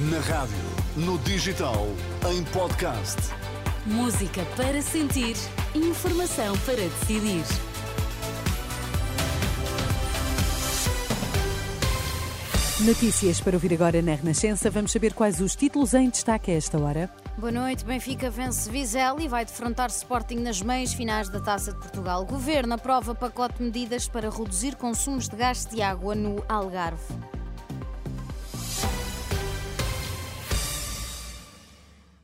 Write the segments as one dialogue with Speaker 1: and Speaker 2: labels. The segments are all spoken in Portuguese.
Speaker 1: Na rádio, no digital, em podcast.
Speaker 2: Música para sentir, informação para decidir. Notícias para ouvir agora na Renascença. Vamos saber quais os títulos em destaque a esta hora.
Speaker 3: Boa noite. Benfica vence Vizela e vai defrontar Sporting nas meias finais da Taça de Portugal. Governo aprova pacote de medidas para reduzir consumos de gás de água no Algarve.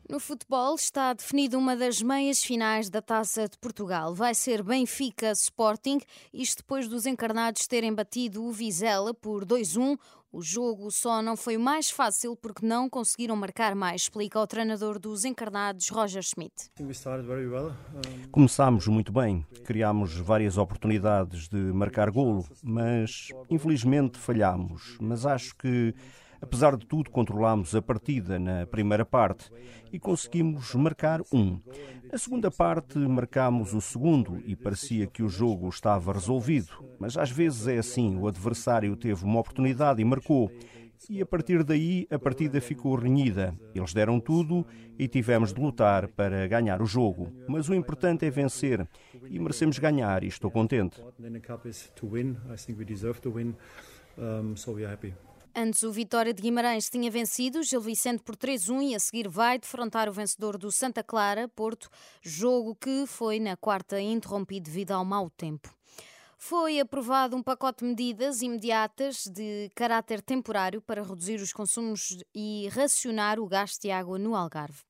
Speaker 3: No futebol está definida uma das meias finais da Taça de Portugal. Vai ser Benfica Sporting, isto depois dos encarnados terem batido o Vizela por 2-1. O jogo só não foi mais fácil porque não conseguiram marcar mais, explica o treinador dos encarnados, Roger Schmidt.
Speaker 4: Começámos muito bem, criámos várias oportunidades de marcar golo, mas infelizmente falhámos. Mas acho que Apesar de tudo, controlámos a partida na primeira parte e conseguimos marcar um. Na segunda parte, marcámos o segundo e parecia que o jogo estava resolvido. Mas às vezes é assim: o adversário teve uma oportunidade e marcou. E a partir daí a partida ficou renhida. Eles deram tudo e tivemos de lutar para ganhar o jogo. Mas o importante é vencer e merecemos ganhar e estou contente.
Speaker 3: Antes, o Vitória de Guimarães tinha vencido Gil Vicente por 3-1 e a seguir vai defrontar o vencedor do Santa Clara, Porto, jogo que foi na quarta interrompido devido ao mau tempo. Foi aprovado um pacote de medidas imediatas de caráter temporário para reduzir os consumos e racionar o gasto de água no Algarve.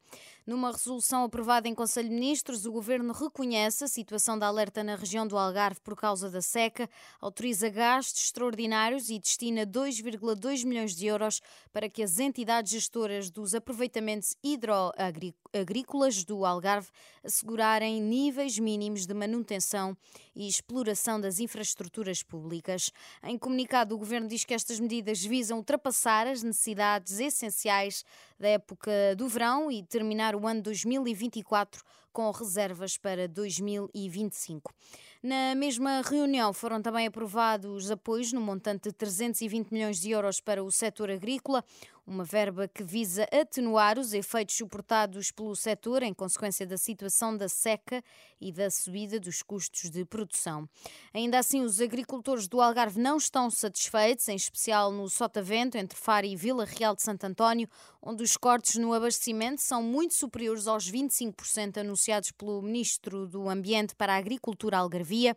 Speaker 3: Numa resolução aprovada em Conselho de Ministros, o Governo reconhece a situação de alerta na região do Algarve por causa da seca, autoriza gastos extraordinários e destina 2,2 milhões de euros para que as entidades gestoras dos aproveitamentos hidroagrícolas do Algarve assegurarem níveis mínimos de manutenção e exploração das infraestruturas públicas. Em comunicado, o Governo diz que estas medidas visam ultrapassar as necessidades essenciais da época do verão e terminar o ano 2024 com reservas para 2025. Na mesma reunião foram também aprovados apoios no montante de 320 milhões de euros para o setor agrícola, uma verba que visa atenuar os efeitos suportados pelo setor em consequência da situação da seca e da subida dos custos de produção. Ainda assim, os agricultores do Algarve não estão satisfeitos, em especial no Sotavento, entre Faro e Vila Real de Santo António, onde os cortes no abastecimento são muito superiores aos 25% anunciados pelo Ministro do Ambiente para a Agricultura Algarvia.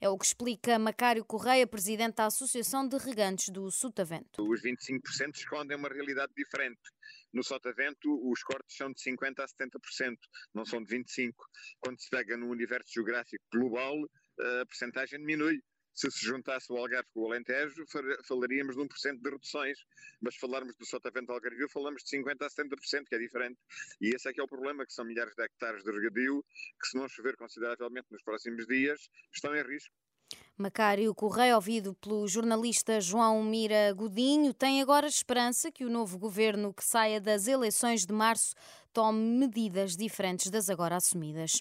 Speaker 3: É o que explica Macário Correia, presidente da Associação de Regantes do Sotavento.
Speaker 5: Os 25% escondem uma realidade diferente. No Sotavento, os cortes são de 50% a 70%, não são de 25%. Quando se pega no universo geográfico global, a percentagem diminui se se juntasse o Algarve com o Alentejo, falaríamos de 1% de reduções, mas falarmos do Sotavento Algarvio, falamos de 50% a 70%, que é diferente. E esse é que é o problema, que são milhares de hectares de regadio, que se não chover consideravelmente nos próximos dias, estão em risco.
Speaker 3: Macário Correia, ouvido pelo jornalista João Mira Godinho, tem agora esperança que o novo governo que saia das eleições de março tome medidas diferentes das agora assumidas.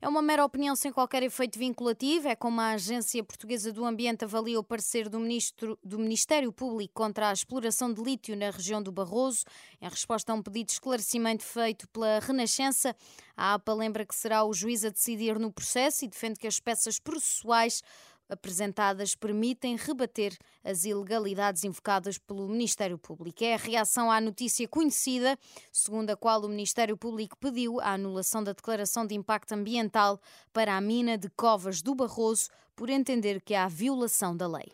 Speaker 3: É uma mera opinião sem qualquer efeito vinculativo, é como a Agência Portuguesa do Ambiente avalia o parecer do, ministro, do Ministério Público contra a exploração de lítio na região do Barroso. Em resposta a um pedido de esclarecimento feito pela Renascença, a APA lembra que será o juiz a decidir no processo e defende que as peças processuais apresentadas permitem rebater as ilegalidades invocadas pelo Ministério Público. É a reação à notícia conhecida, segundo a qual o Ministério Público pediu a anulação da declaração de impacto ambiental para a mina de Covas do Barroso por entender que há violação da lei.